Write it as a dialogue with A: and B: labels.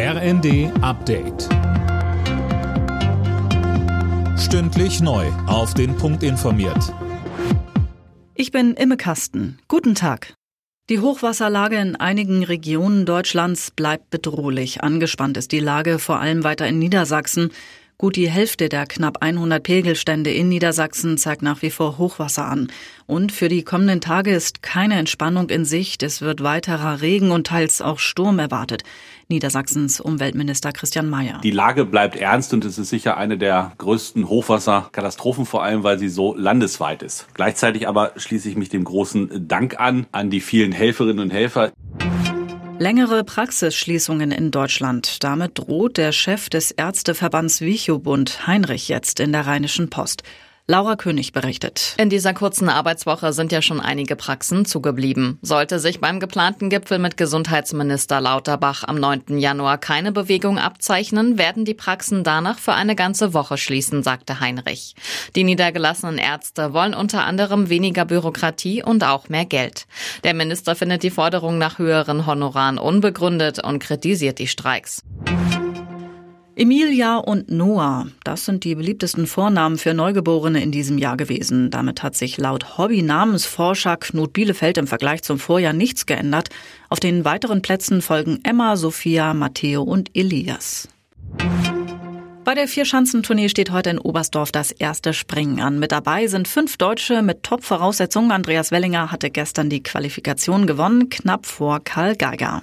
A: RND Update. Stündlich neu. Auf den Punkt informiert.
B: Ich bin Imme Kasten. Guten Tag. Die Hochwasserlage in einigen Regionen Deutschlands bleibt bedrohlich. Angespannt ist die Lage vor allem weiter in Niedersachsen. Gut die Hälfte der knapp 100 Pegelstände in Niedersachsen zeigt nach wie vor Hochwasser an. Und für die kommenden Tage ist keine Entspannung in Sicht. Es wird weiterer Regen und teils auch Sturm erwartet. Niedersachsens Umweltminister Christian Mayer.
C: Die Lage bleibt ernst und es ist sicher eine der größten Hochwasserkatastrophen, vor allem weil sie so landesweit ist. Gleichzeitig aber schließe ich mich dem großen Dank an, an die vielen Helferinnen und Helfer.
B: Längere Praxisschließungen in Deutschland. Damit droht der Chef des Ärzteverbands Wichobund Heinrich jetzt in der Rheinischen Post. Laura König berichtet.
D: In dieser kurzen Arbeitswoche sind ja schon einige Praxen zugeblieben. Sollte sich beim geplanten Gipfel mit Gesundheitsminister Lauterbach am 9. Januar keine Bewegung abzeichnen, werden die Praxen danach für eine ganze Woche schließen, sagte Heinrich. Die niedergelassenen Ärzte wollen unter anderem weniger Bürokratie und auch mehr Geld. Der Minister findet die Forderung nach höheren Honoraren unbegründet und kritisiert die Streiks.
B: Emilia und Noah, das sind die beliebtesten Vornamen für Neugeborene in diesem Jahr gewesen. Damit hat sich laut Hobby-Namensforscher Knut Bielefeld im Vergleich zum Vorjahr nichts geändert. Auf den weiteren Plätzen folgen Emma, Sophia, Matteo und Elias. Bei der Vierschanzentournee steht heute in Oberstdorf das erste Springen an. Mit dabei sind fünf Deutsche mit Top-Voraussetzungen. Andreas Wellinger hatte gestern die Qualifikation gewonnen, knapp vor Karl Geiger.